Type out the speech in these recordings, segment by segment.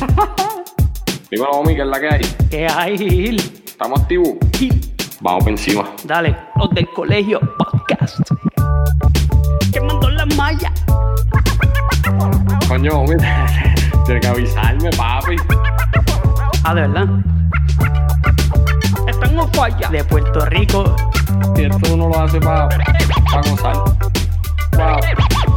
Dímelo, homie, ¿qué es la que hay? ¿Qué hay, Gil? ¿Estamos activos? Gil, Vamos por encima. Dale, los del colegio podcast. Quemando la malla. Coño, homie, tienes que avisarme, papi. Ah, de verdad. Están en falla. De Puerto Rico. Si esto uno lo hace para pa gozar.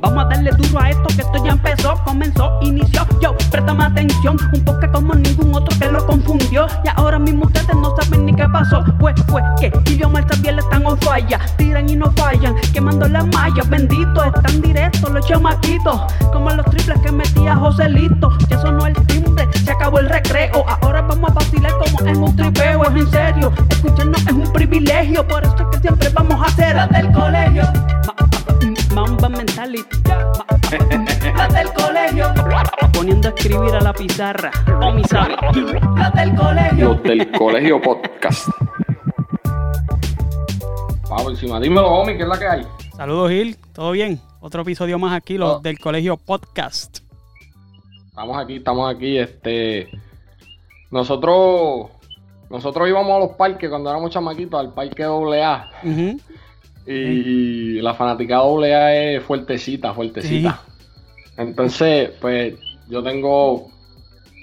Vamos a darle duro a esto que esto ya empezó, comenzó, inició. Yo, préstame atención, un toque como ningún otro que lo confundió. Y ahora mismo ustedes no saben ni qué pasó. Pues fue que idioma también están on falla. Tiran y no fallan, quemando las mallas. Bendito, están directos los chamaquitos. Como los triples que metía Joselito. Ya sonó el timbre, se acabó el recreo. Ahora vamos a vacilar como en un tripeo. Es en serio, escucharnos es un privilegio. Por eso es que siempre vamos a hacer del colegio. Ma- Mamba mentality. La del colegio. Poniendo a escribir a la pizarra. O mi sabe. La del colegio. Los del colegio podcast. Vamos encima. Dímelo, homie, ¿qué es la que hay? Saludos, Gil. ¿Todo bien? Otro episodio más aquí, los Oh. del colegio podcast. Estamos aquí, estamos aquí, este. Nosotros. Nosotros íbamos a los parques cuando éramos chamaquitos, al parque AA. Ujú. Y, la fanaticada AA es fuertecita, fuertecita. Entonces, pues, yo tengo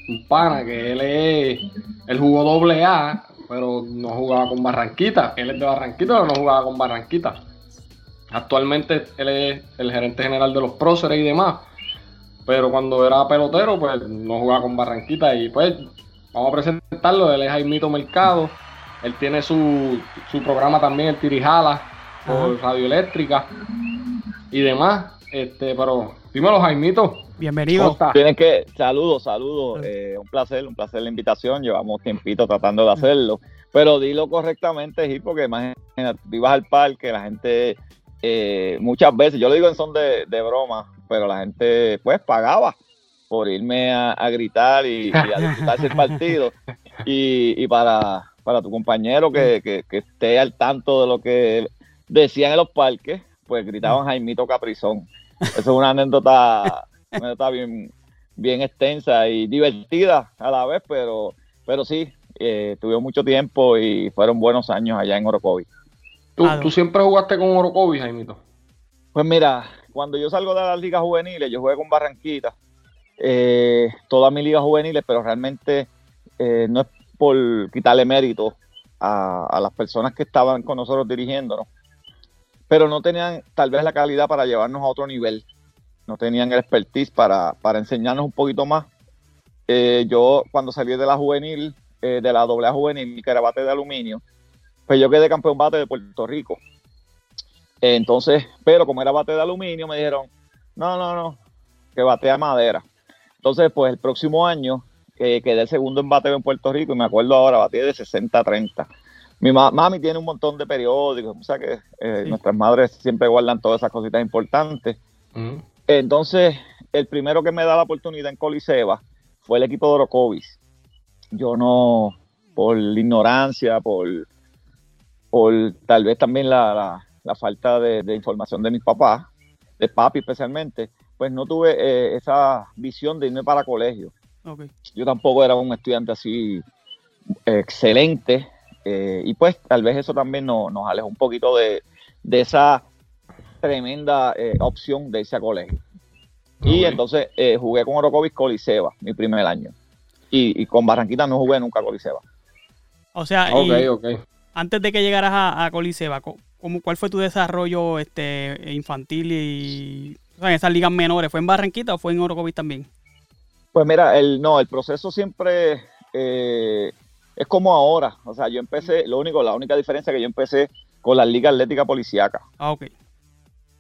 un pana que él es. Él jugó AA, pero no jugaba con Barranquita. Él es de Barranquita, pero no jugaba con Barranquita. Actualmente él es el gerente general de los próceres y demás. Pero cuando era pelotero, pues no jugaba con Barranquita. Y pues, vamos a presentarlo. Él es Jaimito Mercado. Él tiene su, su programa también, el Tirijala, por Radio Eléctrica y demás. Este, pero dímelo, Jaimito. ¿Cómo Bienvenido. Tienes que, saludos, saludos, eh, un placer, un placer la invitación, llevamos tiempito tratando de hacerlo, pero dilo correctamente, Gil, porque imagínate, tú ibas al parque, la gente, eh, muchas veces, yo lo digo en son de, de broma, pero la gente pues pagaba por irme a, a gritar y, y a disfrutarse el partido, y, y para, para tu compañero que, que, que esté al tanto de lo que decían en los parques, pues gritaban Jaimito Caprizón. Eso es una anécdota, una anécdota bien, bien extensa y divertida a la vez, pero, pero sí, eh, tuvimos mucho tiempo y fueron buenos años allá en Orocovi. ¿Tú, Claro. tú siempre jugaste con Orocovi, Jaimito. Pues mira, cuando yo salgo de las ligas juveniles, yo jugué con Barranquita, eh, todas mis ligas juveniles, pero realmente eh, no es por quitarle mérito a, a las personas que estaban con nosotros dirigiéndonos, pero no tenían tal vez la calidad para llevarnos a otro nivel, no tenían el expertise para, para enseñarnos un poquito más. Eh, yo cuando salí de la juvenil, eh, de la doble juvenil, era bate de aluminio, pues yo quedé campeón bate de Puerto Rico. Entonces, pero como era bate de aluminio, me dijeron, no, no, no, que batea madera. Entonces, pues el próximo año eh, quedé el segundo en bateo en Puerto Rico y me acuerdo ahora, batí de 60-30. Mi ma- mami tiene un montón de periódicos, o sea que eh, Sí. nuestras madres siempre guardan todas esas cositas importantes. Ujú. Entonces, el primero que me da la oportunidad en Coliseba fue el equipo de Orocovis. Yo no, por la ignorancia, por, por tal vez también la, la- la falta de, de información de mis papás, de papi especialmente, pues no tuve eh, esa visión de irme para colegio. Yo tampoco era un estudiante así excelente eh, y pues tal vez eso también no- nos alejó un poquito de, de esa tremenda eh, opción de irse a colegio. Y entonces eh, jugué con Orocovis Coliseba mi primer año. Y, y con Barranquita no jugué nunca Coliseba. O sea, antes de que llegaras a, a Coliseba, co- ¿cómo, ¿cuál fue tu desarrollo este infantil y o sea, en esas ligas menores? ¿Fue en Barranquita o fue en Orocovis también? Pues mira, el, no, el proceso siempre eh, es como ahora. O sea, yo empecé, lo único, la única diferencia es que yo empecé con la Liga Atlética Policiaca. Ah, ok.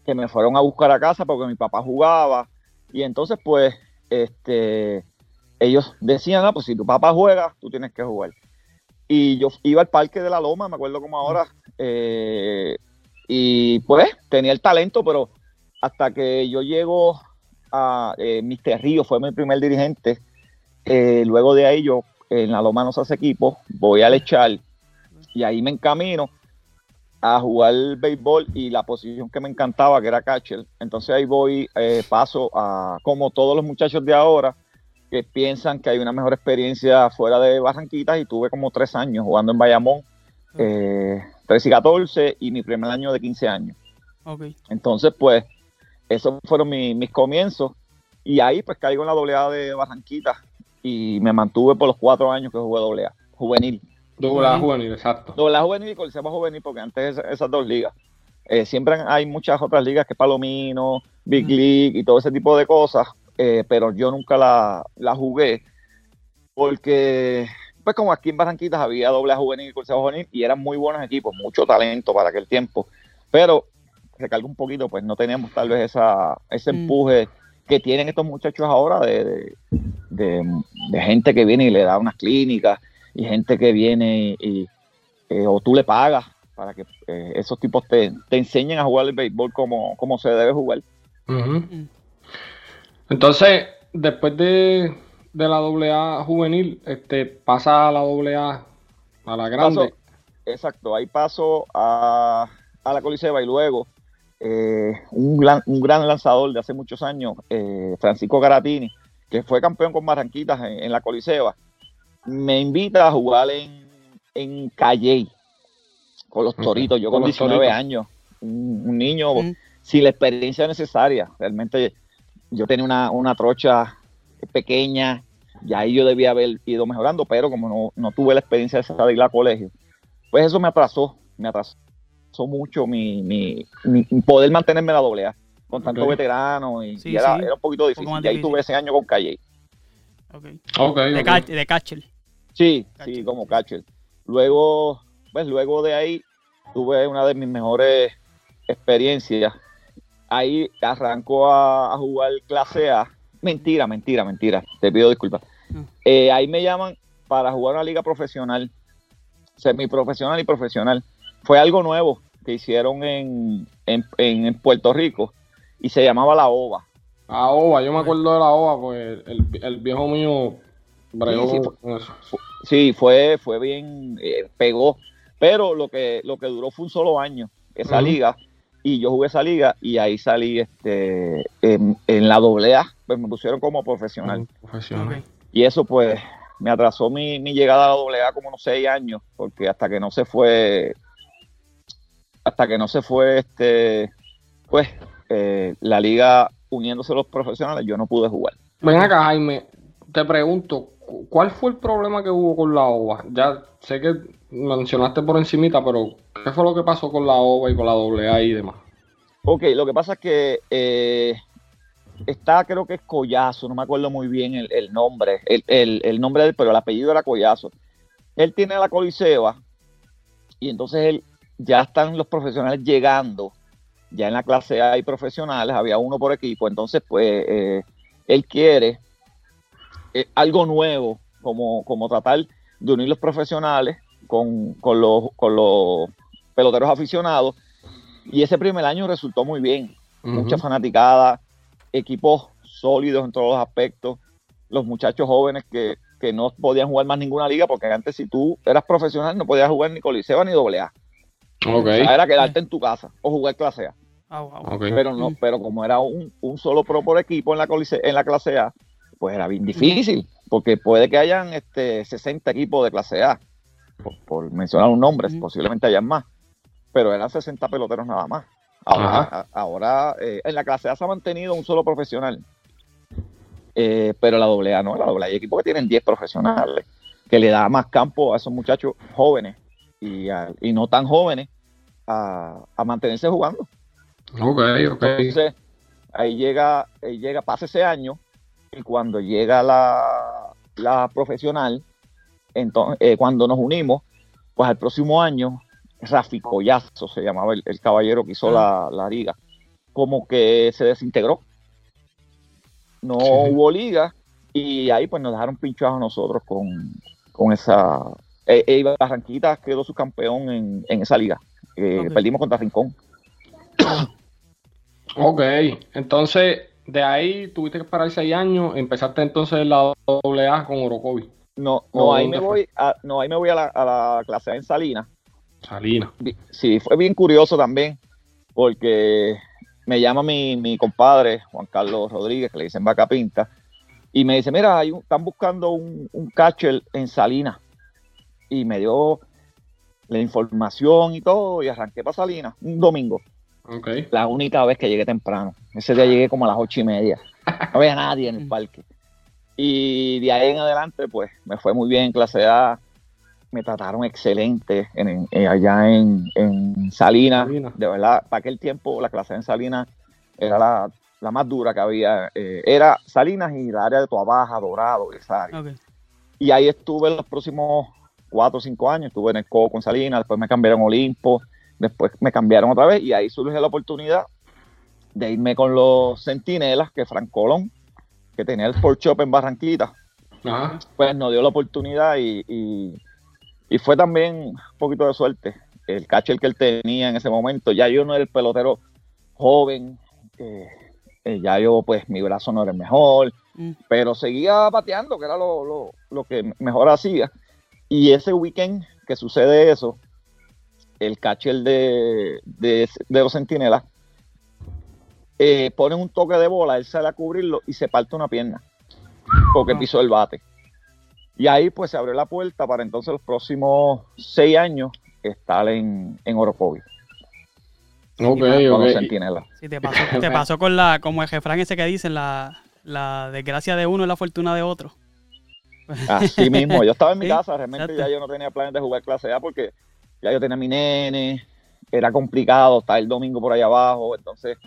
que me fueron a buscar a casa porque mi papá jugaba y entonces pues este ellos decían ah pues si tu papá juega tú tienes que jugar y yo iba al parque de la Loma me acuerdo como ahora eh, y pues tenía el talento pero hasta que yo llego a eh, Mr. Río fue mi primer dirigente eh, luego de ahí yo en la Loma nos hace equipo, voy al echar y ahí me encamino a jugar béisbol y la posición que me encantaba, que era catcher. Entonces ahí voy, eh, paso a, como todos los muchachos de ahora, que piensan que hay una mejor experiencia fuera de Barranquitas y tuve como tres años jugando en Bayamón, eh, 13 y 14 y mi primer año de 15 años. Entonces, pues, esos fueron mis comienzos y ahí pues caigo en la doble A de Barranquitas y me mantuve por los cuatro años que jugué doble A, juvenil. Doble A juvenil, exacto. Doble A juvenil y Coliseo juvenil, porque antes esas dos ligas. Eh, siempre hay muchas otras ligas que Palomino, Big League y todo ese tipo de cosas, eh, pero yo nunca la, jugué porque, pues como aquí en Barranquitas había doble A juvenil y Coliseo juvenil y eran muy buenos equipos, mucho talento para aquel tiempo, pero recalco un poquito, pues no teníamos tal vez esa, ese mm. Que tienen estos muchachos ahora de, gente que viene y le da unas clínicas y gente que viene y, eh, o tú le pagas para que eh, esos tipos te, enseñen a jugar el béisbol como, como se debe jugar. Entonces, después de, la AA juvenil, este pasa a la AA a la grande. exacto, ahí paso a, a la Coliseba y luego eh, un, gran, un gran lanzador de hace muchos años, eh, Francisco Garatini, que fue campeón con Barranquitas en, la Coliseba, me invita a jugar en, en Calle con los toritos. Yo con, 19 años, un, niño sin la experiencia necesaria. Realmente yo tenía una, una trocha pequeña, y ahí yo debía haber ido mejorando, pero como no, no tuve la experiencia de ir al colegio, pues eso me atrasó, me atrasó mucho mi, mi, poder mantenerme la doble A con tanto veterano y, era, un poquito difícil. y ahí tuve ese año con Calle. Okay. de, catcher. Sí, sí, como catcher. Luego, pues luego de ahí tuve una de mis mejores experiencias. Ahí arrancó a, jugar clase A. Mentira, mentira, mentira. Te pido disculpas. Mm. Eh, ahí me llaman para jugar una liga profesional, semiprofesional y profesional. Fue algo nuevo que hicieron en, en, Puerto Rico y se llamaba La Ova. La Ova, yo me acuerdo de La Ova, pues el, viejo mío sí, fue, fue, bien, eh, pegó, pero lo que, lo que duró fue un solo año, esa liga, y yo jugué esa liga y ahí salí este, en, la doble A, pues me pusieron como profesional. profesional. Y eso pues me atrasó mi, mi, llegada a la doble A como unos seis años, porque hasta que no se fue hasta que no se fue este pues eh, la liga uniéndose los profesionales, yo no pude jugar. Ven acá, Jaime, te pregunto, ¿cuál fue el problema que hubo con la OVA? Ya sé que mencionaste por encimita, pero ¿qué fue lo que pasó con la OVA y con la AA y demás? Ok, lo que pasa es que eh, está, creo que es Collazo, no me acuerdo muy bien el, nombre, el, el, nombre del, pero el apellido era Collazo. Él tiene la Coliseba y entonces él ya están los profesionales llegando, ya en la clase A hay profesionales, había uno por equipo, entonces pues eh, él quiere eh, algo nuevo, como, como tratar de unir los profesionales con, los, con los peloteros aficionados, y ese primer año resultó muy bien, mucha fanaticada, equipos sólidos en todos los aspectos, los muchachos jóvenes que, que no podían jugar más ninguna liga, porque antes si tú eras profesional no podías jugar ni Coliseo ni doble A era quedarte en tu casa o jugar clase A. Ah, pero no, pero como era un, solo pro por equipo en la, en la clase A, pues era bien difícil, porque puede que hayan este 60 equipos de clase A, por, mencionar un nombre, posiblemente hayan más, pero eran 60 peloteros nada más. Ahora, ahora eh, en la clase A se ha mantenido un solo profesional, eh, pero la doble A no, la doble A hay equipos que tienen 10 profesionales, que le da más campo a esos muchachos jóvenes y, y no tan jóvenes a, mantenerse jugando. Ok, ok. Entonces, ahí llega, ahí llega, pasa ese año, y cuando llega la, la profesional, entonces, eh, cuando nos unimos, pues al próximo año, Rafi Collazo se llamaba el, caballero que hizo la, la, liga, como que se desintegró. No hubo liga, y ahí pues nos dejaron pinchados a nosotros con, con esa... Eh, eh Barranquita quedó su campeón en, en esa liga. Perdimos contra Rincón. ok, entonces de ahí tuviste que esperar seis años, empezaste entonces la AA con Orocovi. No, no, ahí me voy a, no, ahí me voy a la, a la clase A en Salinas. Salinas. Sí, fue bien curioso también, porque me llama mi, mi compadre, Juan Carlos Rodríguez, que le dicen Vaca Pinta, y me dice, mira, hay están buscando un, un catcher en Salinas. Y me dio la información y todo, y arranqué para Salinas un domingo. Okay. La única vez que llegué temprano. Ese día llegué como a las ocho y media. No había nadie en el parque. Y de ahí en adelante, pues me fue muy bien en clase A. Me trataron excelente en, en, allá en, en Salinas. De verdad, para aquel tiempo la clase en Salinas era la, la más dura que había. Eh, era Salinas y la área de Tuabaja, Dorado, esa área. Y ahí estuve los próximos cuatro o cinco años. Estuve en el Coco con Salinas, después me cambiaron a Olimpo, después me cambiaron otra vez y ahí surge la oportunidad de irme con los Centinelas, que Frank Colón, que tenía el Sport Shop en Barranquita, Ajá. pues nos dio la oportunidad y, y- y fue también un poquito de suerte. El catcher que él tenía en ese momento, ya yo no era el pelotero joven, eh, eh, ya yo pues mi brazo no era el mejor, Mm. pero seguía bateando, que era lo, lo- lo que mejor hacía. Y ese weekend que sucede eso, el catcher de, de, de los centinelas eh, pone un toque de bola, él sale a cubrirlo y se parte una pierna porque Ah. pisó el bate. Y ahí pues se abrió la puerta para entonces los próximos seis años estar en, en Orocovi Ok, con los ok. centinelas. Sí, te pasó, te pasó con la, como el refrán ese que dicen, la, la desgracia de uno es la fortuna de otro. Así mismo, yo estaba en mi casa, realmente exacto. ya yo no tenía planes de jugar clase A porque ya yo tenía mi nene, era complicado estar el domingo por ahí abajo, entonces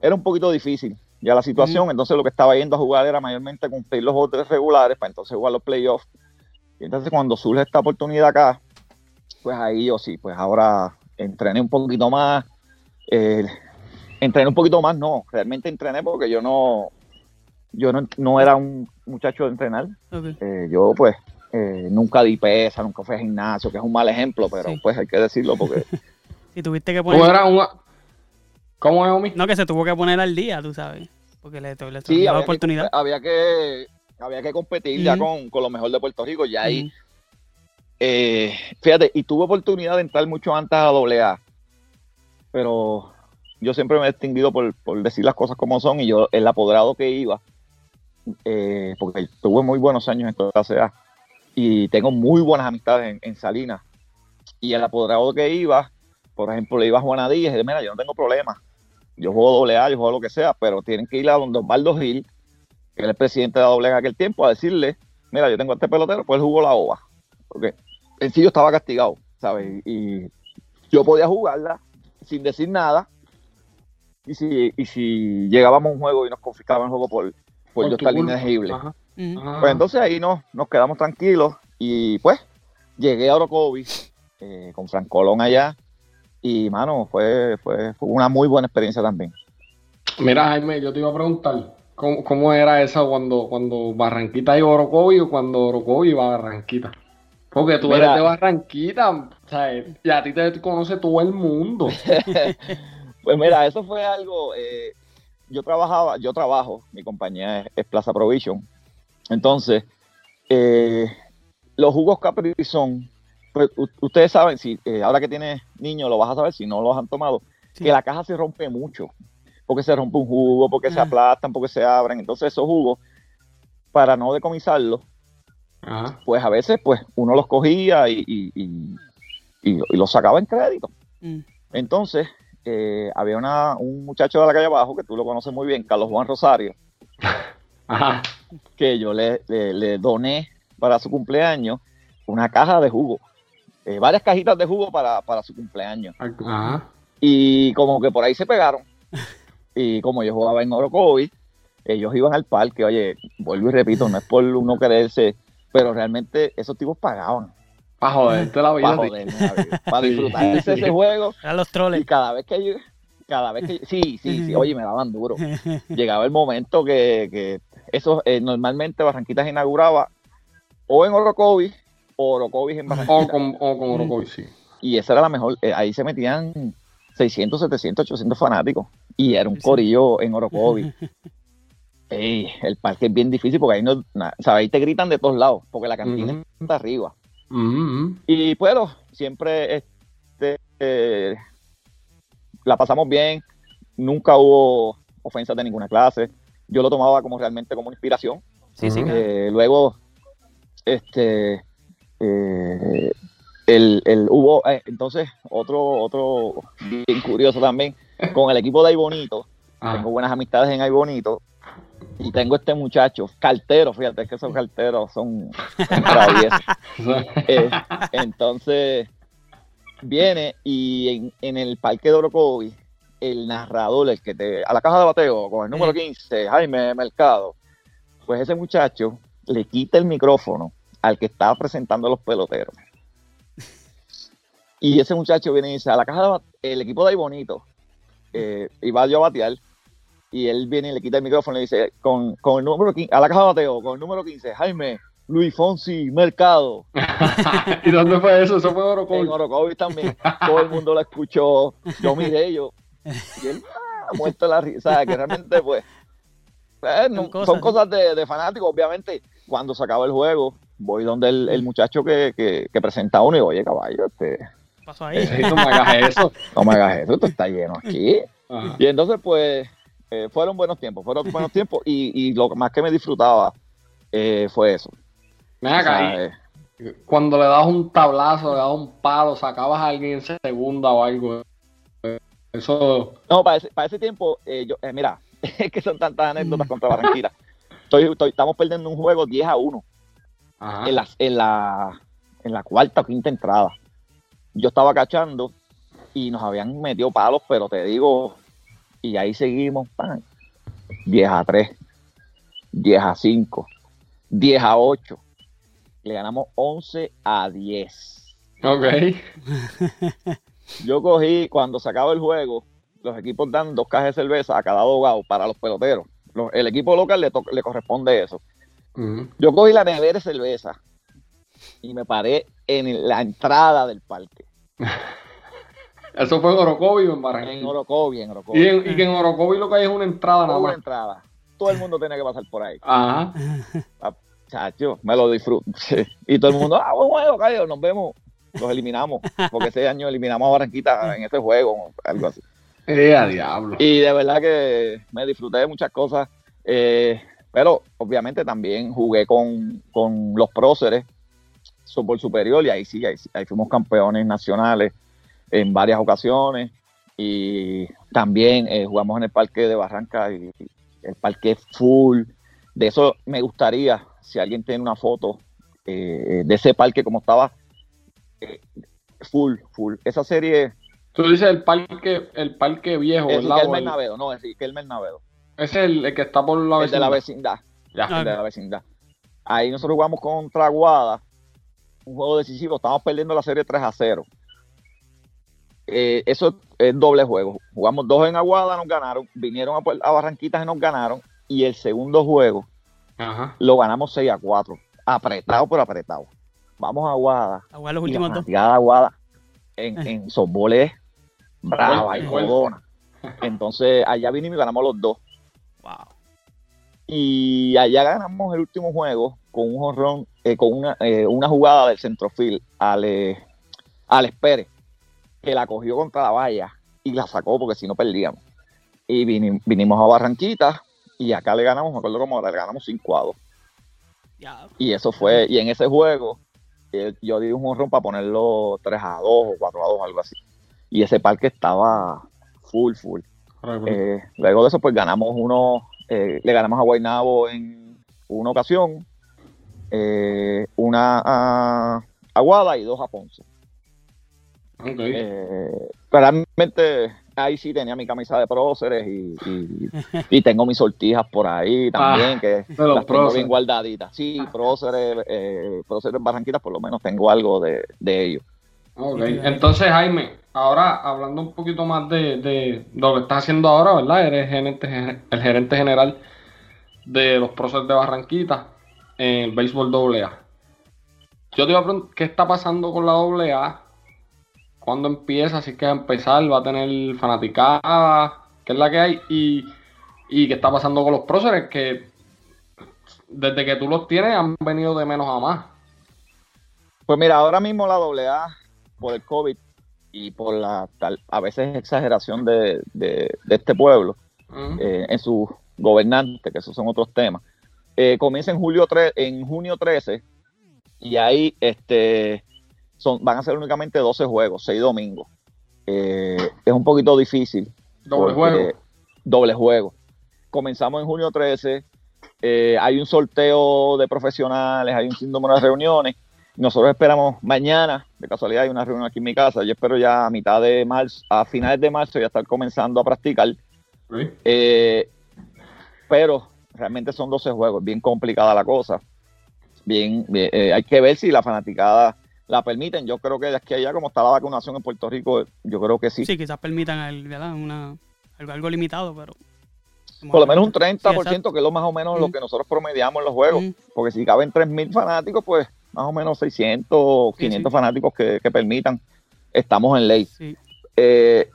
era un poquito difícil ya la situación, entonces lo que estaba yendo a jugar era mayormente cumplir los otros regulares para entonces jugar los playoffs. Y entonces cuando surge esta oportunidad acá, pues ahí yo sí, pues ahora entrené un poquito más, eh, entrené un poquito más, no, realmente entrené porque yo no, yo no, no era un muchacho de entrenar, eh, yo pues eh, nunca di pesa, nunca fui al gimnasio, que es un mal ejemplo, pero Sí. pues hay que decirlo porque Si tuviste que poner... eras un... ¿Cómo es, Omi? No, que se tuvo que poner al día, tú sabes. Porque le, le sí, la oportunidad. Que, había que había que competir ya con, con lo mejor de Puerto Rico, ya ahí, eh, fíjate, y tuve oportunidad de entrar mucho antes a AA, pero yo siempre me he distinguido por, por decir las cosas como son y yo el apoderado que iba, eh, porque tuve muy buenos años en clase A. Y tengo muy buenas amistades en, Salinas. Y el apoderado que iba, por ejemplo, le iba a Juana Díaz y dije, mira, yo no tengo problema, yo juego AA, yo juego lo que sea, pero tienen que ir a donde Osvaldo Gil, que era el presidente de la AA en aquel tiempo, a decirle, mira, yo tengo a este pelotero, pues él jugó la OVA, porque en sí yo estaba castigado, ¿sabes? Y, yo podía jugarla sin decir nada, y si, y si llegábamos a un juego y nos confiscaban el juego por, por, yo estar culpa. inegible. Ajá. Ujú. Ajá. Pues entonces ahí nos, nos quedamos tranquilos y pues llegué a Orocovi eh, con Fran Colón allá y mano, fue, fue, fue una muy buena experiencia también. Mira, Jaime, yo te iba a preguntar, ¿cómo, cómo era eso cuando, cuando Barranquita iba a Orocovi o cuando Orocovi iba a Barranquita? Porque tú Mira. eres de Barranquita, ¿sabes? Y a ti te conoce todo el mundo. Pues mira, eso fue algo, eh, yo trabajaba, yo trabajo, mi compañía es, es Plaza Provision, entonces eh, los jugos Capri son, pues, ustedes saben, si eh, ahora que tienes niños lo vas a saber, si no los han tomado, Sí. que la caja se rompe mucho, porque se rompe un jugo, porque se Ah. aplastan, porque se abren, entonces esos jugos, para no decomisarlos, Ajá. pues a veces pues uno los cogía y, y- y- y- y los sacaba en crédito. Mm. Entonces, eh, había una, un muchacho de la calle abajo, que tú lo conoces muy bien, Carlos Juan Rosario, Ajá. que yo le, le- le doné para su cumpleaños una caja de jugo, eh, varias cajitas de jugo para, para su cumpleaños. Ajá. Y como que por ahí se pegaron. Y como yo jugaba en Orocovi, ellos iban al parque, oye, vuelvo y repito, no es por uno quererse, pero realmente esos tipos pagaban Para joderte la vida. para, vida, para Sí. disfrutarse ese juego. Eran los Y troles. cada vez que yo, cada vez que sí, sí, sí, oye, me daban duro. Llegaba el momento que, que eso eh, normalmente Barranquitas inauguraba o en Orocovi o Orocovi en Barranquita. O con, o con Orocovi, sí. Y esa era la mejor, eh, ahí se metían 600, 700, 800 fanáticos y era un Sí. corillo en Orocovi. Ey, el parque es bien difícil porque ahí no, na- o sea, ahí te gritan de todos lados, porque la cantina Ujú. está arriba. Mm, Y bueno, siempre este, eh, la pasamos bien, nunca hubo ofensas de ninguna clase. Yo lo tomaba como realmente como una inspiración. Sí, sí. Claro. Eh, luego, este, eh, el, el- hubo, eh, entonces, otro, otro bien curioso también, con el equipo de Ay Bonito, ah, tengo buenas amistades en Ay Bonito, y tengo este muchacho, cartero, fíjate que esos carteros son, traviesos. Eh, entonces, viene y en, en el parque de Orocovi, el narrador, el que te, a la caja de bateo, con el número 15, Jaime Mercado, pues ese muchacho le quita el micrófono al que estaba presentando a los peloteros. Y ese muchacho viene y dice, a la caja de bat- el equipo de ahí bonito, eh, iba yo a batear, y él viene y le quita el micrófono y le dice, con, con el número 15, a la caja de bateo, con el número 15, Jaime, Luis Fonsi, Mercado. ¿Y dónde fue eso? Eso fue En Orocovi. Orocovi también, todo el mundo lo escuchó, yo miré yo, y él ah, muerto la risa, que realmente pues, eh, no- Son cosas, son ¿no? cosas de, de fanáticos, obviamente, cuando se acaba el juego, voy donde el, el muchacho que, que, que presenta uno y digo, oye caballo, este, ¿Qué pasó ahí? Sí, no me hagas eso. no me hagas eso, esto está lleno aquí. Ajá. Y entonces pues, eh, fueron buenos tiempos, fueron buenos tiempos y, y lo más que me disfrutaba eh, fue eso. O acá, eh, cuando le das un tablazo, le das un palo, sacabas a alguien en segunda o algo. Eso. No, para ese, para ese tiempo, eh, yo, eh, mira, es que son tantas anécdotas contra Barranquilla. Estoy, estoy- estamos perdiendo un juego 10 a 1 Ajá. en la, en, la, en la cuarta o quinta entrada. Yo estaba cachando y nos habían metido palos, pero te digo, y ahí seguimos, pan, 10 a 3, 10 a 5, 10 a 8. Le ganamos 11 a 10. Ok. Yo cogí, cuando se acaba el juego, los equipos dan dos cajas de cerveza a cada dogado para los peloteros. Los- el equipo local le, to- le corresponde eso. Ujú. Yo cogí la nevera de cerveza y me paré en la entrada del parque, Eso fue en Orocovi o en en Barranquilla. Orocovi, en Orocovi. Y, en, y que en Orocovi lo que hay es una entrada nada Una entrada. Todo el mundo tenía que pasar por ahí. Ajá. Chacho, me lo disfruto. Y todo el mundo, ah, buen juego, Cayo, nos vemos. Los eliminamos, porque ese año eliminamos a Barranquita en ese juego, algo así. Eh, a diablo. Y de verdad que me disfruté de muchas cosas. eh, pero obviamente también jugué con, con los próceres, softball superior, y ahí sí, ahí, sí, ahí fuimos campeones nacionales en varias ocasiones. Y también eh, jugamos en el parque de Barranca y el parque es full. De eso me gustaría, si alguien tiene una foto eh, de ese parque como estaba, eh, full, full. Esa serie Tú dices el parque, el parque viejo. O Riquelme el- Navedo, no, es Riquelme Navedo. Es el, el que está por la el de la vecindad. vecindad. Ya. Ah, el de la vecindad. Ahí nosotros jugamos contra Aguada, un juego decisivo, estábamos perdiendo la serie 3 a 0. Eh, eso es doble juego. Jugamos dos en Aguada, nos ganaron, vinieron a, Barranquitas y nos ganaron, y el segundo juego Ajá. lo ganamos 6 a 4. Apretado por apretado. Vamos a Aguada. Aguar los últimos dos. Aguada en, en softball brava y fuerte. jodona. Entonces allá vinimos y ganamos los dos. Wow. Y allá ganamos el último juego con un jonrón, eh, con una, eh, una jugada del centrofil al, eh, Alex Pérez, que la cogió contra la valla y la sacó porque si no perdíamos. Y vini- vinimos a Barranquita y acá le ganamos, me acuerdo cómo ahora, le ganamos 5 a 2. Ya. Y eso fue, y en ese juego eh, yo di un jonrón para ponerlo 3 a 2 o 4 a 2, algo así. Y ese parque estaba full, full. Eh, luego de eso, pues ganamos uno, eh, le ganamos a Guaynabo en una ocasión, eh, una a Aguada y dos a Ponce. Ok. Eh, pero realmente ahí sí tenía mi camisa de próceres y, y- y tengo mis sortijas por ahí también, que Ah, los las tengo bien guardaditas. Sí, próceres, eh, próceres Barranquitas, por lo menos tengo algo de, de ellos. Ok, entonces Jaime, ahora hablando un poquito más de, de lo que estás haciendo ahora, ¿verdad? Eres gerente, el gerente general de los próceres de Barranquita en el béisbol AA. Yo te iba a preguntar, ¿qué está pasando con la AA? ¿Cuándo empieza? Si es que va a empezar, va a tener fanaticada, ¿qué es la que hay? Y y qué está pasando con los próceres que desde que tú los tienes han venido de menos a más. Pues mira, ahora mismo la AA, por el COVID y por la tal, a veces exageración de, de- de este pueblo eh, en sus gobernantes, que esos son otros temas, eh, comienza en, julio tre- en junio 13 y ahí este, son, van a ser únicamente 12 juegos, 6 domingos. Eh, es un poquito difícil. Doble juego. Doble juego. Comenzamos en junio 13. eh, hay un sorteo de profesionales, hay un sinnúmero de reuniones. Nosotros esperamos mañana, de casualidad hay una reunión aquí en mi casa. Yo espero ya a mitad de marzo, a finales de marzo, ya estar comenzando a practicar. Sí. Eh, pero realmente son 12 juegos, bien complicada la cosa. Bien, bien, hay que ver si la fanaticada la permiten. Yo creo que de aquí a allá, como está la vacunación en Puerto Rico, yo creo que sí. Sí, quizás permitan el, ¿verdad? Una, algo, algo limitado, pero. Por lo menos un Sí, 30%, exacto. que es lo más o menos lo que nosotros promediamos en los juegos. Mm. Porque si caben 3.000 fanáticos, pues más o menos 600, Sí, 500 sí. fanáticos que, que permitan. Estamos en ley. Sí. Eh,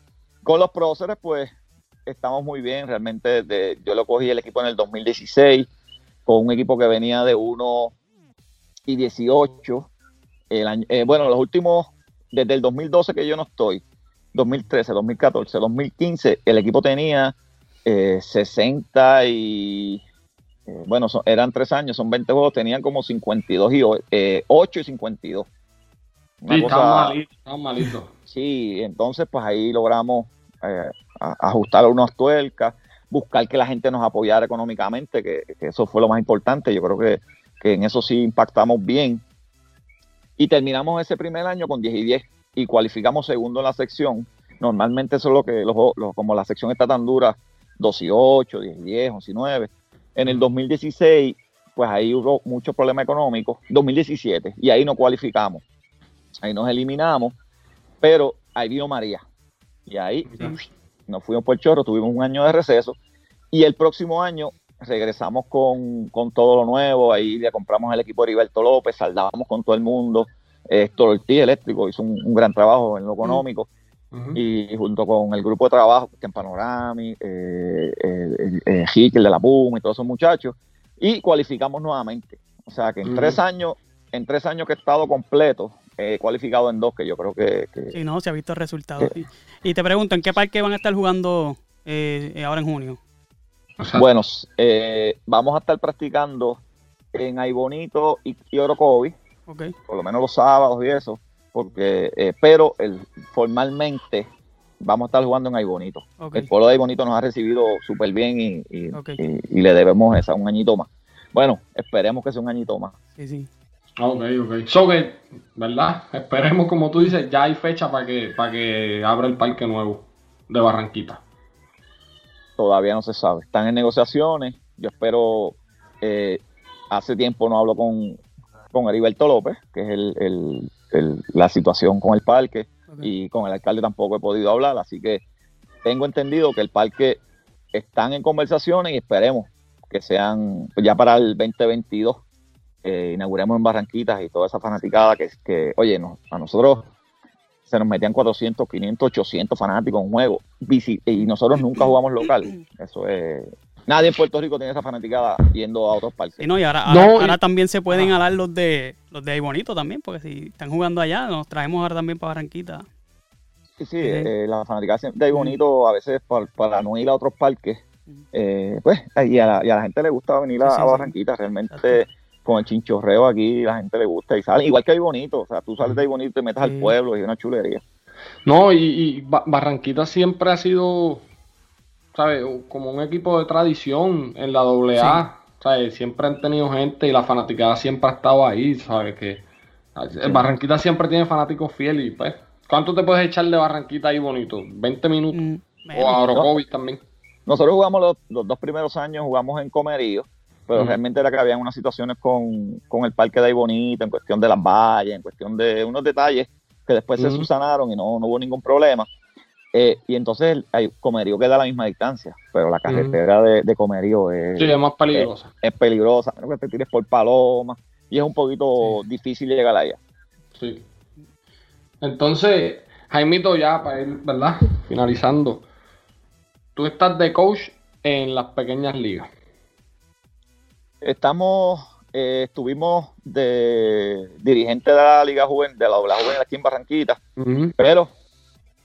con los próceres, pues estamos muy bien. Realmente de- yo lo cogí el equipo en el 2016 con un equipo que venía de 1 y 18. El año- eh, bueno, los últimos, desde el 2012 que yo no estoy, 2013, 2014, 2015, el equipo tenía eh, 60 y... eh, bueno, son- eran tres años, son 20 juegos, tenían como 52 y o- eh, 8 y 52. Una Sí, cosa- estaban malitos, estaban malitos. Sí, entonces pues ahí logramos eh, ajustar unas tuercas, buscar que la gente nos apoyara económicamente, que, que eso fue lo más importante. Yo creo que, que en eso sí impactamos bien. Y terminamos ese primer año con 10 y 10 y cualificamos segundo en la sección. Normalmente eso es lo que, los, los- como la sección está tan dura, 2 y 8, 10 y 10, 11 y 9. En el 2016, pues ahí hubo muchos problemas económicos. 2017, y ahí no cualificamos. Ahí nos eliminamos pero ahí vino María. Y ahí nos fuimos por el chorro, tuvimos un año de receso. Y el próximo año regresamos con, con todo lo nuevo. Ahí le compramos el equipo de Heriberto López, saldábamos con todo el mundo. Héctor Ortiz Eléctrico hizo un, un gran trabajo en lo económico. Y junto con el grupo de trabajo, que en Panorami, eh, eh, eh, Hickel de la Puma y todos esos muchachos, y cualificamos nuevamente. O sea que en tres años, en tres años que he estado completo, he cualificado en dos, que yo creo que, que- Sí, no, se ha visto el resultado. Y, y te pregunto, ¿en qué parque van a estar jugando eh, ahora en junio? Exacto. Bueno, eh, vamos a estar practicando en Aybonito y, y Orocovi, Ok. por lo menos los sábados y eso, porque, eh, pero el, formalmente vamos a estar jugando en Aybonito. Ok. El pueblo de Aybonito nos ha recibido súper bien y, y- Ok. y- y le debemos esa, un añito más. Bueno, esperemos que sea un añito más. Sí, sí. Ok, ok. So que, ¿verdad? Esperemos, como tú dices, ya hay fecha para que, para que abra el parque nuevo de Barranquita. Todavía no se sabe. Están en negociaciones. Yo espero, eh, hace tiempo no hablo con, con Heriberto López, que es el, el- el- la situación con el parque. ok. y con el alcalde tampoco he podido hablar, así que tengo entendido que el parque están en conversaciones y esperemos que sean pues, ya para el 2022 eh, inauguremos en Barranquitas y toda esa fanaticada que, que oye, no, a nosotros se nos metían 400, 500, 800 fanáticos en un juego y nosotros nunca jugamos local. Eso es... Nadie en Puerto Rico tiene esa fanaticada yendo a otros parques. Sí, no, y ahora, No, ahora, y- ahora también se pueden alar los de los de ahí bonito también, porque si están jugando allá, nos traemos ahora también para Barranquita. Sí, sí, Sí. eh, la fanaticada siempre es bonito a veces para, para no ir a otros parques. eh, pues, y a, la, y a la gente le gusta venir a, Sí, sí, a sí. Barranquita, realmente con el chinchorreo aquí la gente le gusta y sale, igual que ahí bonito, o sea, tú sales de ahí bonito y te metes Sí. al pueblo y es una chulería. No, y, y Ba- Barranquita siempre ha sido, ¿sabes? Como un equipo de tradición en la AA. ¿sabes? Siempre han tenido gente y la fanaticada siempre ha estado ahí, ¿sabes? Que eh, Barranquita siempre tiene fanáticos fieles y pues, ¿cuánto te puedes echar de Barranquita ahí bonito? ¿20 minutos? Mm, o a Orocovis también. Nosotros jugamos los, los dos primeros años, jugamos en Comerío, pero realmente era que había unas situaciones con, con el parque de ahí bonito, en cuestión de las vallas, en cuestión de unos detalles que después se subsanaron y no, no hubo ningún problema. Eh, y entonces el, Comerío queda a la misma distancia, pero la carretera de, de Comerío es, Sí, es más peligrosa. es peligrosa, menos que te tires por paloma y es un poquito difícil llegar allá. Sí. Entonces, Jaimito, ya para ir, ¿verdad? Finalizando. Tú estás de coach en las pequeñas ligas? Estamos, eh, estuvimos de dirigente de la Liga Juvenil, de la Ola Juvenil aquí en Barranquita, pero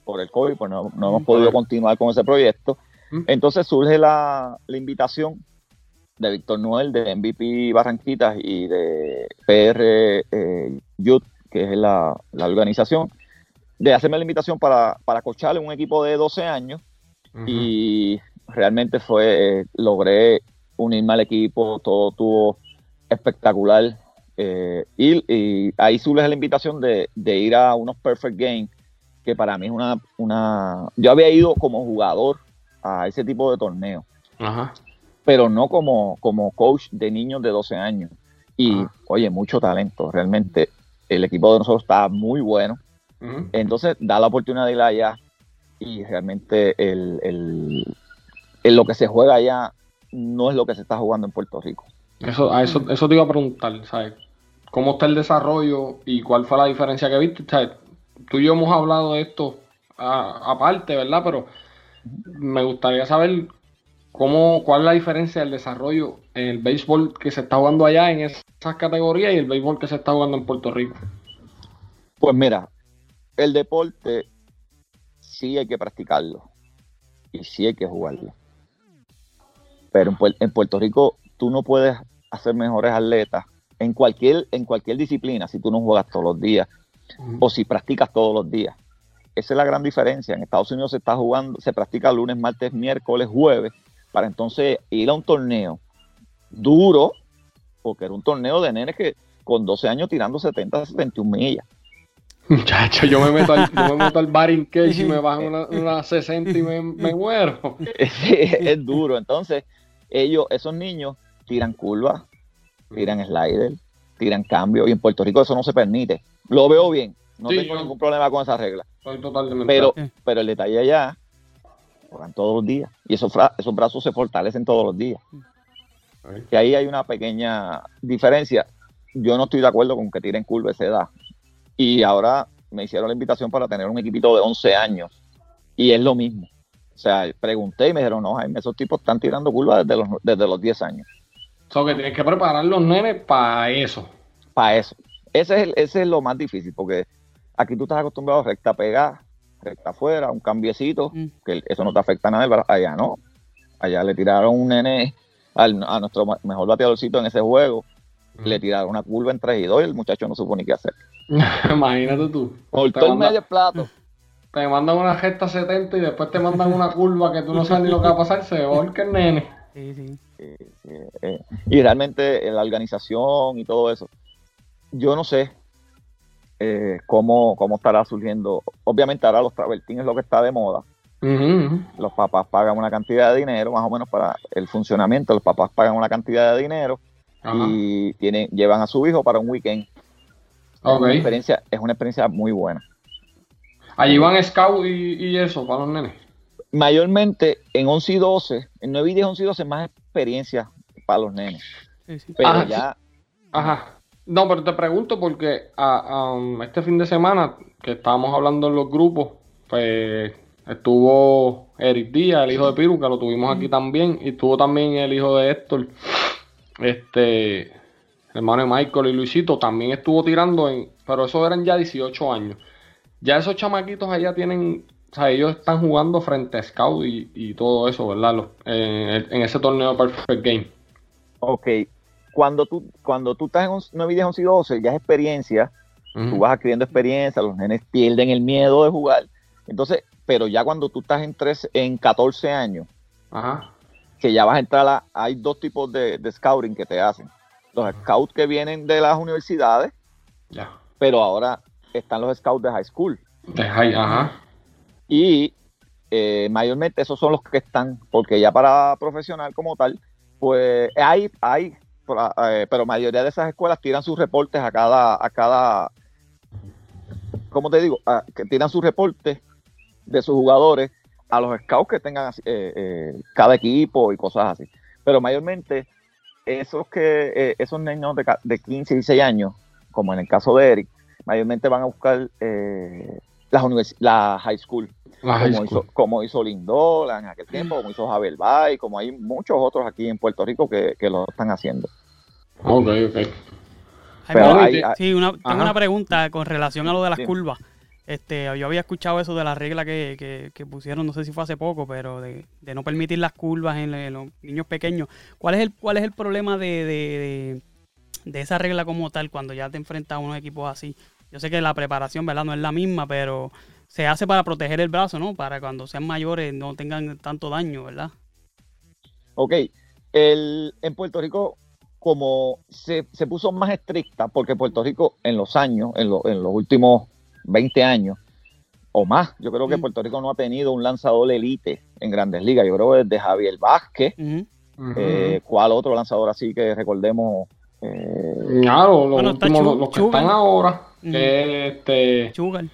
por el COVID pues no, hemos podido continuar con ese proyecto. Entonces surge la, la invitación de Víctor Noel, de MVP Barranquitas y de PR eh, Youth, que es la, organización, de hacerme la invitación para, para cocharle un equipo de 12 años. Y realmente fue, eh, logré unirme al equipo, todo tuvo espectacular. Eh, y, ahí surge la invitación de, ir a unos Perfect Games, que para mí es una, una... Yo había ido como jugador a ese tipo de torneos. Ajá pero no como, como coach de niños de 12 años. Y, ah. oye, mucho talento, realmente. El equipo de nosotros está muy bueno. Entonces, da la oportunidad de ir allá y realmente el, lo que se juega allá no es lo que se está jugando en Puerto Rico. Eso, a eso, eso te iba a preguntar, ¿sabes? ¿Cómo está el desarrollo y cuál fue la diferencia que viste? Tú y yo hemos hablado de esto aparte, ¿verdad? Pero me gustaría saber ¿Cómo, ¿Cuál es la diferencia del desarrollo en el béisbol que se está jugando allá en esas categorías y el béisbol que se está jugando en Puerto Rico? Pues mira, el deporte sí hay que practicarlo y sí hay que jugarlo. Pero en, Puerto Rico tú no puedes hacer mejores atletas en cualquier, en cualquier disciplina si tú no juegas todos los días o si practicas todos los días. Esa es la gran diferencia. En Estados Unidos se está jugando, se practica lunes, martes, miércoles, jueves para entonces ir a un torneo duro, porque era un torneo de nenes que con 12 años tirando 70, 71 millas. Muchacho, yo me meto al, yo me meto al batting cage y me bajo una, una 60 y me, muero. es duro. Entonces, ellos, esos niños, tiran curvas, tiran slider, tiran cambio, y en Puerto Rico eso no se permite. Lo veo bien, no tengo ningún problema con esa regla. pero, pero el detalle allá juegan todos los días. Y esos, esos brazos se fortalecen todos los días. Y ahí hay una pequeña diferencia. Yo no estoy de acuerdo con que tiren curva esa edad. Y ahora me hicieron la invitación para tener un equipito de 11 años. Y es lo mismo. O sea, pregunté y me dijeron, no, Jaime, esos tipos están tirando curva desde los, desde los 10 años. O sea, que tienes que preparar los nenes para eso. Para eso. Ese es, ese es lo más difícil, porque aquí tú estás acostumbrado a recta pegar, recta afuera, un cambiecito, mm. que eso no te afecta a nada, allá no. Allá le tiraron un nene a nuestro mejor bateadorcito en ese juego, mm. le tiraron una curva en 3 y 2 y el muchacho no supo ni qué hacer. Imagínate tú. Cortó el medio plato. Te mandan una gesta 70 y después te mandan una curva que tú no sabes ni lo que va a pasar, se volca el nene. Sí, sí. Eh, y realmente la organización y todo eso, yo no sé, eh, cómo, cómo, estará surgiendo. Obviamente ahora los travertines es lo que está de moda. Los papás pagan una cantidad de dinero, más o menos para el funcionamiento, los papás pagan una cantidad de dinero y tienen, llevan a su hijo para un weekend. Es, una experiencia, es una experiencia muy buena. Allí van scout y, eso para los nenes. Mayormente en 11 y 12, en 9 y 10, 11 y 12 más experiencia para los nenes. Pero ya... Ajá. No, pero te pregunto porque este fin de semana que estábamos hablando en los grupos, pues estuvo Eric Díaz, el hijo de Piru, que lo tuvimos aquí también, y estuvo también el hijo de Héctor, este hermano de Michael y Luisito, también estuvo tirando, en, pero eso eran ya 18 años. Ya esos chamaquitos allá tienen, o sea, ellos están jugando frente a Scout y, todo eso, ¿verdad? en, en ese torneo Perfect Game. Ok, cuando tú, cuando tú estás en 9 10, 11 y 12, ya es experiencia, tú vas adquiriendo experiencia, los nenes pierden el miedo de jugar. Entonces, pero ya cuando tú estás en, tres, en 14 años, que ya vas a entrar a, hay dos tipos de, scouting que te hacen. Los scouts que vienen de las universidades, ya. pero ahora están los scouts de high school. De high, ajá. Y eh, mayormente esos son los que están, porque ya para profesional como tal, pues hay, hay eh, pero mayoría de esas escuelas tiran sus reportes a cada, a cada, ¿cómo te digo? que tiran sus reportes de sus jugadores a los scouts que tengan eh, eh, cada equipo y cosas así. Pero mayormente esos que esos niños de, de 15 y 16 años, como en el caso de Eric, mayormente van a buscar las la high school. La high como hizo, school. como hizo Lindola en aquel tiempo, como hizo Javier Bay, como hay muchos otros aquí en Puerto Rico que, que lo están haciendo. Ok, ok. Ay, Pero mira, hay- hay- sí, una- tengo una pregunta con relación a lo de las Sí. curvas. Este, yo había escuchado eso de la regla que, que- que pusieron, no sé si fue hace poco, pero de, de no permitir las curvas en, en los niños pequeños. ¿Cuál es el, cuál es el problema de, de- de- de esa regla como tal cuando ya te enfrentas a unos equipos así? Yo sé que la preparación, ¿verdad? No es la misma, pero se hace para proteger el brazo, ¿no? Para cuando sean mayores no tengan tanto daño, ¿verdad? Ok, el, en Puerto Rico, como se, se puso más estricta, porque Puerto Rico en los años, en, lo- en los últimos 20 años o más, yo creo que Mm. Puerto Rico no ha tenido un lanzador elite en grandes ligas. Yo creo que desde Javier Vázquez, eh, ¿cuál otro lanzador así que recordemos? Eh, Claro, los Bueno, últimos, los, los que están ahora, Que es este Sugar,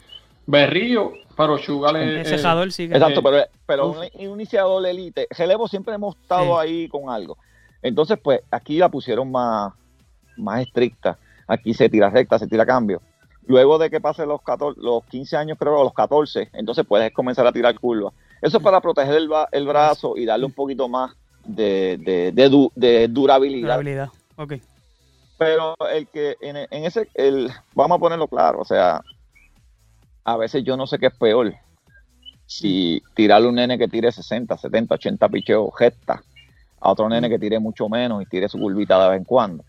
Berrío, pero Sugar es, ese eh, jador sí que... Exacto, pero, pero uf. un, un iniciador elite, relevo siempre hemos estado Sí. ahí con algo. Entonces, pues aquí la pusieron más, más estricta. Aquí se tira recta, se tira cambio. Luego de que pasen los, 14 los 15 años, creo, o los 14, entonces puedes comenzar a tirar curvas. Eso es para proteger el, ba- el brazo y darle un poquito más de, de, de du- de durabilidad. habilidad. Ok. Pero el que en, ese, el, vamos a ponerlo claro, o sea, a veces yo no sé qué es peor. Si tirarle un nene que tire 60, 70, 80 picheos gesta, a otro nene que tire mucho menos y tire su curvita de vez en cuando.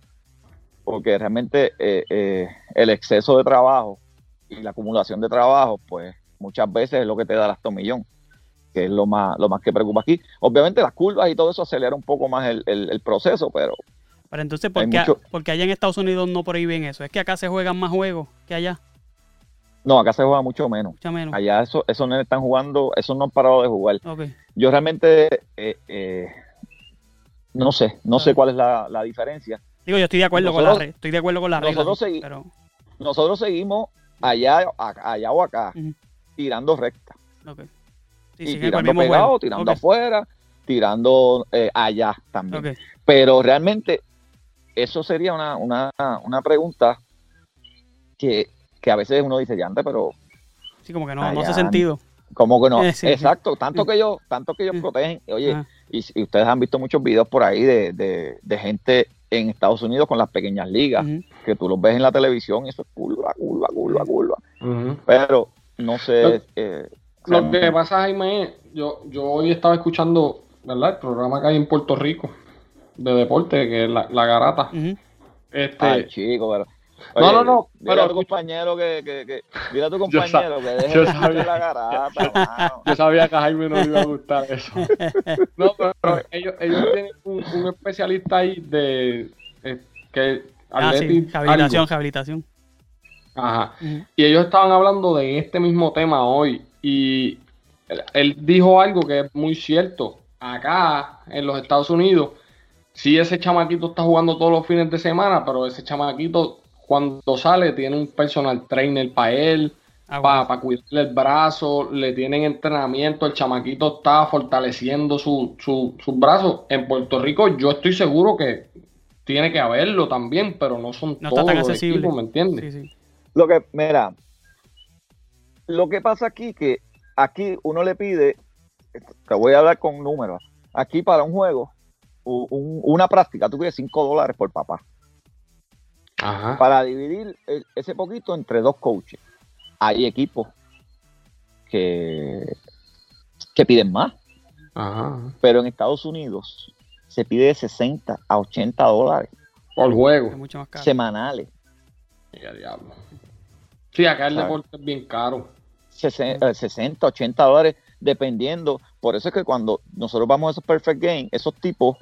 Porque realmente eh, eh, el exceso de trabajo y la acumulación de trabajo, pues muchas veces es lo que te da el astomillón, que es lo más, lo más que preocupa aquí. Obviamente las curvas y todo eso acelera un poco más el- el proceso, pero Pero entonces, ¿por qué, mucho- porque allá en Estados Unidos no prohíben eso? Es que acá se juegan más juegos que allá, no, acá se juega mucho menos. mucha menos. Allá eso, esos nenes están jugando, esos no han parado de jugar. Yo realmente eh, eh, no sé, no sé cuál es la, la diferencia. Digo, yo estoy de acuerdo con la estoy de acuerdo con la regla. nosotros segui- pero, Nosotros seguimos allá, allá o acá, tirando recta. Sí, y tirando pegado, juego. tirando afuera, tirando eh, allá también. Pero realmente eso sería una, una, una pregunta que, que a veces uno dice, ya antes, pero Sí, como que no, no hace sentido. ¿cómo que no? Eh, sí, Exacto, tanto que ellos, tanto que ellos protegen. Oye. Y, y ustedes han visto muchos videos por ahí de, de- de gente en Estados Unidos con las pequeñas ligas, que tú los ves en la televisión y eso es curva, curva, curva, curva. Pero no sé. Lo- eh, Lo que pasa, Jaime, yo, yo hoy estaba escuchando, ¿verdad? El programa que hay en Puerto Rico de deporte, que es la, la garata. Este, Ay, chico, pero. No, no, no, Dile pero- a tu compañero que, que, que- dile a tu compañero que deje de sabía- la garata, mano. yo sabía que a Jaime no le iba a gustar eso. No, pero, pero ellos, ellos tienen un, un especialista ahí de eh, que Ah, sí, rehabilitación, algo. rehabilitación. Ajá. Y ellos estaban hablando de este mismo tema hoy. Y él, él dijo algo que es muy cierto. Acá, en los Estados Unidos, sí ese chamaquito está jugando todos los fines de semana, pero ese chamaquito cuando sale tiene un personal trainer para él, Ah, para bueno. cuidarle el brazo, le tienen entrenamiento, el chamaquito está fortaleciendo su, su- sus brazos. En Puerto Rico yo estoy seguro que tiene que haberlo también, pero no son No está todos tan los accesible. equipos, ¿me entiendes? Sí, sí. Lo que, mira, lo que pasa aquí que aquí uno le pide, te voy a hablar con números, aquí para un juego, un- una práctica, tú pides 5 dólares por papá, Ajá. para dividir el- ese poquito entre dos coaches. Hay equipos que, que piden más, Ajá. pero en Estados Unidos se pide de 60 a 80 dólares Por juego. Es mucho más caro. semanales. Mira, diablo. Sí, acá el ¿Sabes? deporte es bien caro. 60, eh, 60, 80 dólares, dependiendo. Por eso es que cuando nosotros vamos a esos Perfect Game, esos tipos,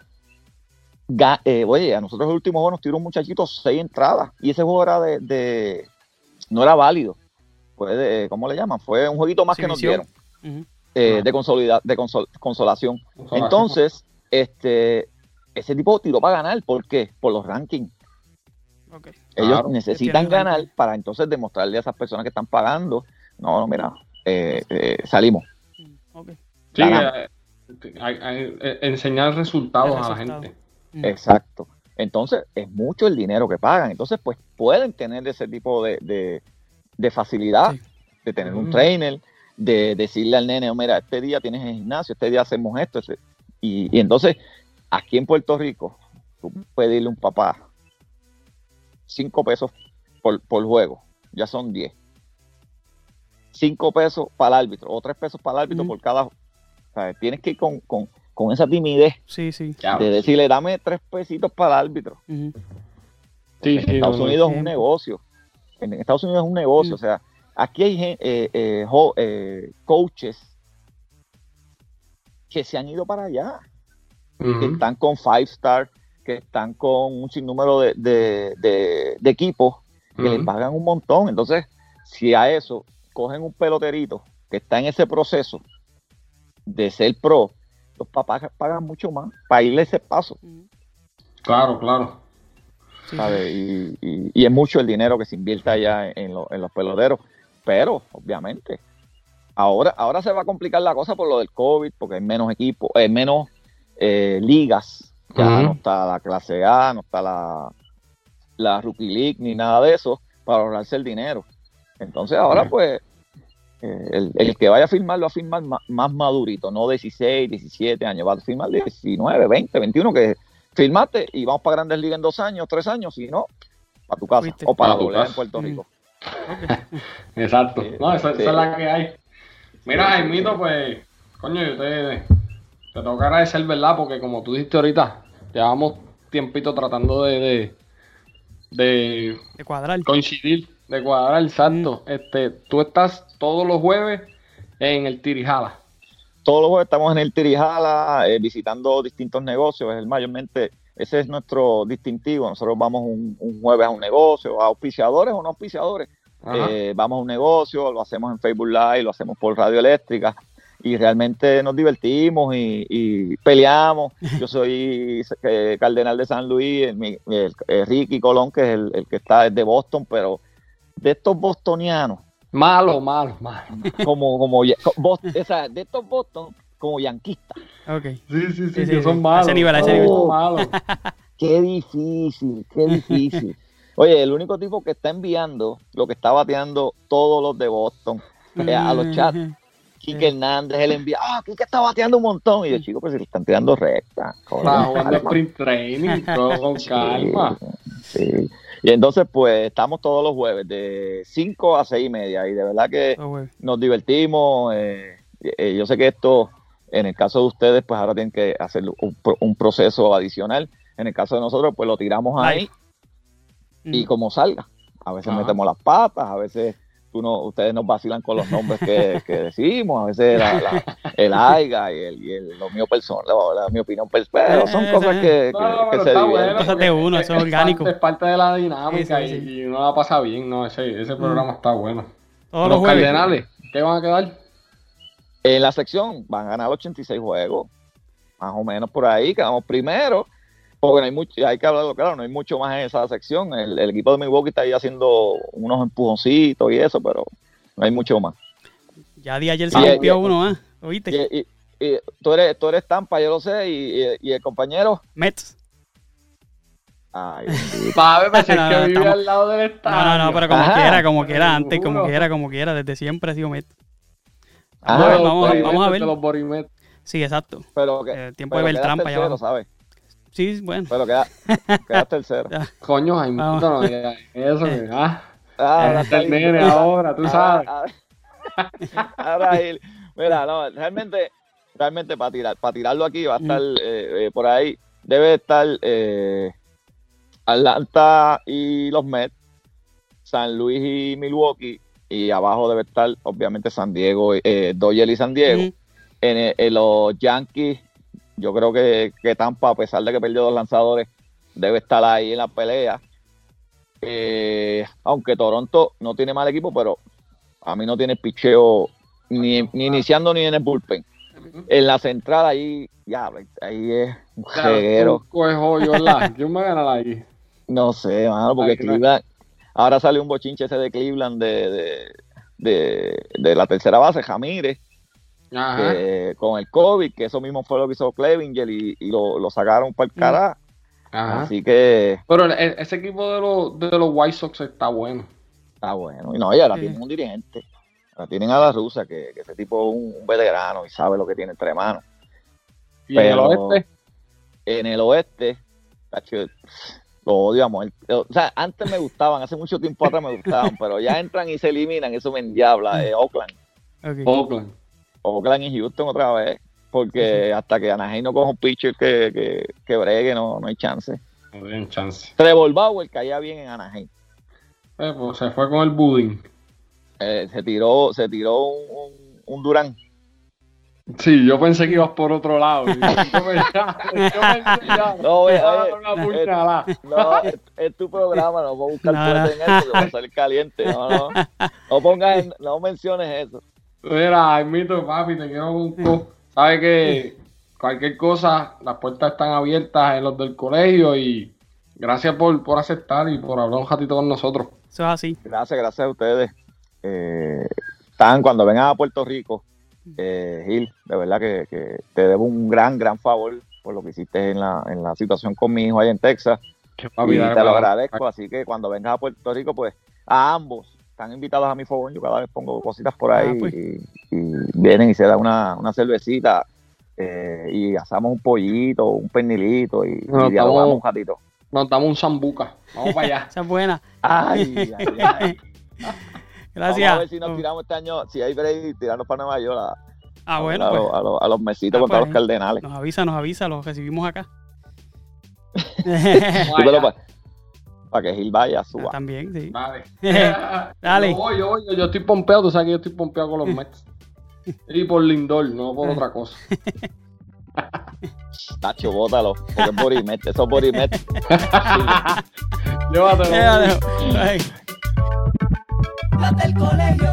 eh, oye, a nosotros el último juego nos tiró un muchachito seis entradas y ese juego era de, de- no era válido. Fue de, ¿cómo le llaman? Fue un jueguito más que nos dieron, eh, de, consolida- de consol- consolación. Entonces, este, ese tipo tiró para ganar. ¿Por qué? Por los rankings. Ellos Claro. necesitan ganar ranking. para entonces demostrarle a esas personas que están pagando, no, no, mira, eh, eh, salimos. Mm. Sí, eh, eh, enseñar resultados a la gente. Mm. Exacto. Entonces, es mucho el dinero que pagan. Entonces, pues pueden tener ese tipo de, de- de facilidad, Sí. de tener un Ujú. trainer, de decirle al nene, oh, mira, este día tienes el gimnasio, este día hacemos esto. Y, y entonces, aquí en Puerto Rico, tú puedes pedirle a un papá 5 pesos por, por juego, ya son 10. 5 pesos para el árbitro, o 3 pesos para el árbitro Ujú. por cada. O sea, tienes que ir con, con, con esa timidez Sí, sí. Ya, de decirle, dame 3 pesitos para el árbitro. Sí, en sí, Estados. Unidos es un negocio. En Estados Unidos es un negocio. Mm. O sea, aquí hay eh, eh, jo- eh, coaches que se han ido para allá, que están con Five Star, que están con un sinnúmero de, de, de- de equipos que les pagan un montón. Entonces, si a eso cogen un peloterito que está en ese proceso de ser pro, los papás pagan mucho más para irle ese paso. Claro, claro. Y, y- y es mucho el dinero que se invierte allá en, lo- en los peloteros. Pero, obviamente, ahora, ahora se va a complicar la cosa por lo del COVID, porque hay menos equipos, hay menos eh, ligas. Ya no está la clase A, no está la, la Rookie League, ni nada de eso, para ahorrarse el dinero. Entonces, ahora, pues, eh, el, el que vaya a firmar, lo va a firmar ma- más, madurito, no 16, 17 años, va a firmar 19, 20, 21, que firmaste y vamos para Grandes Ligas en dos años, tres años, si no, para tu casa Fuiste. o para Pa' tu doble A en casa. Puerto Mm. Rico. Exacto. Sí, No, esa, sí. esa es la que hay. Mira, Jaimito, pues, coño, yo te, te tengo que agradecer, ¿verdad? Porque como tú dijiste ahorita, llevamos tiempito tratando de, de, de De cuadrar. coincidir, de cuadrar, exacto. Este, tú estás todos los jueves en el Tirijala. Todos los jueves estamos en el Tirijala eh, visitando distintos negocios, es mayormente ese es nuestro distintivo. Nosotros vamos un, un jueves a un negocio, a auspiciadores o no auspiciadores. Eh, vamos a un negocio, lo hacemos en Facebook Live, lo hacemos por radio eléctrica y realmente nos divertimos y, y peleamos. Yo soy eh, cardenal de San Luis, el, mi- el- el Ricky Colón, que es el, el que está de Boston, pero de estos bostonianos, Malo, malo, malo. como, como ya- co- Bos- o sea, de estos Boston, como yanquistas. Ok. Sí, sí, sí, Sí, que son sí. A malos. ese nivel, a ese Son nivel. malos. Qué difícil, qué difícil. Oye, el único tipo que está enviando lo que está bateando todos los de Boston eh, a los chats Quique. Hernández, él envía, ah, Quique está bateando un montón. Y yo, chico, pero si le están tirando recta. Está con jugando calma. sprint training, todo con calma. Sí, sí. Y entonces, pues, estamos todos los jueves de 5 a 6 y media. Y de verdad que Oh, güey. nos divertimos. eh, eh, yo sé que esto, en el caso de ustedes, pues ahora tienen que hacer un, un proceso adicional. En el caso de nosotros, pues lo tiramos ahí y Mm. como salga. A veces Ajá. metemos las patas, a veces tú no, ustedes nos vacilan con los nombres que, que decimos, a veces la- la- el AIGA y, el, y el- lo mío personal, la, la- mi opinión personal, pero son cosas que, que- No, que pero se bueno, Cosas de uno, eso es orgánico. Parte, es parte de la dinámica Sí, sí, y- sí. Y, uno la pasa bien, ¿no? Ese, ese programa está bueno. Todos Los los jueves. Cardenales, ¿qué van a quedar? En la sección van a ganar 86 juegos, más o menos por ahí, quedamos primero, porque no hay mucho, hay que hablarlo claro, no hay mucho más en esa sección. El, el equipo de Milwaukee está ahí haciendo unos empujoncitos y eso, pero no hay mucho más. Ya de ayer se Sí, limpió uno, ¿ah? ¿Oíste? Y, y- y tú, eres, tú eres Tampa, yo lo sé, y, y- y el compañero. Mets. Ay. Sabe, pues es No, que no, vive estamos- al lado del estadio. No, no, no, pero como Ajá. quiera, como quiera, antes, como quiera, como quiera, desde siempre ha sido Mets. Ah, Vamos, a ver, Los vamos, vamos a ver. Los. Sí, exacto. pero que, Eh, tiempo pero de Beltrán para allá. ¿sabes? Sí, bueno. Pero queda, quedas tercero. Coño, Jaime, no digas eso, que, ah, Ah, ahora está el nene ahora, tú sabes. Ahora, ahora- mira, no, realmente, realmente para tirar, para tirarlo aquí va a estar eh, eh, por ahí, debe estar eh, Atlanta y los Mets, San Luis y Milwaukee, y abajo debe estar obviamente San Diego, eh, Dodgers y San Diego. En, el- en los Yankees, yo creo que, que Tampa, a pesar de que perdió dos lanzadores, debe estar ahí en la pelea. Eh, aunque Toronto no tiene mal equipo, pero a mí no tiene picheo ni, ni iniciando ni en el bullpen. En la central ahí, ya, ahí es un reguero. ¿Quién va a ganar ahí? No sé, mano, porque. Cleveland, ahora salió un bochinche ese de Cleveland de, de, de, de la tercera base, Jamírez. Que con el COVID, que eso mismo fue lo que hizo Clevinger y, y lo, lo sacaron para el cara. Ajá. Así que Pero el- el- ese equipo de los, de los White Sox está bueno. está bueno. Y no, y ahora Sí. tienen un dirigente. La tienen a la rusa, que, que ese tipo es un, un veterano y sabe lo que tiene entre manos. ¿Y en el Pero- oeste? En el oeste, tacho, lo odio a muerte. O sea, antes me gustaban, hace mucho tiempo atrás me gustaban, pero ya entran y se eliminan, eso me endiabla. Eh, Oakland. Oakland. Oakland y Houston otra vez, porque hasta que Anaheim no coja un pitcher que, que, que bregue, no, no hay chance. No tienen chance. Trevor Bauer caía bien en Anaheim. Eh, pues se fue con el budding. Eh, se tiró, se tiró un, un, un Durán. Sí, yo pensé que ibas por otro lado. Yo pensé, yo ya. No. No, es, tu programa, no voy a buscar No, no. fuerte en eso, que va a salir caliente. No, no. No pongas, en- no menciones eso. Mira, admito, papi, te quiero un co. Sabes que cualquier cosa, las puertas están abiertas en los del colegio y gracias por, por aceptar y por hablar un ratito con nosotros. Eso es así. Gracias, gracias a ustedes. Eh, están cuando vengan a Puerto Rico, eh, Gil, de verdad que, que te debo un gran, gran favor por lo que hiciste en la, en la situación con mi hijo allá en Texas. Papi, y dale te lo agradezco. Así que cuando vengas a Puerto Rico, pues a ambos están invitados a mi fogón. Yo cada vez pongo cositas por ahí Ah, pues. y, y vienen y se da una, una cervecita eh, y asamos un pollito, un pernilito y, No, y dialogamos estamos- un ratito. Nos damos un zambuca. Vamos para allá. Esa es buena. Ay, ay, ay. Gracias. Vamos a ver si nos tiramos este año, si hay break, tirarnos para Nueva York a, Ah, bueno, a, pues. los, a los- a los mesitos Ah, contra pues, los cardenales. Nos avisa, nos avisa, los recibimos acá. Vamos Para que Gil vaya, suba. También, sí. Vale. Dale. Yo voy, yo voy, yo, estoy pompeado, tú sabes que yo estoy pompeado con los Mets. Y por Lindor, no por otra cosa. Tacho, bótalo. Porque es Borimet, eso es Borimet. Llévatelo. Llévatelo. Las del colegio.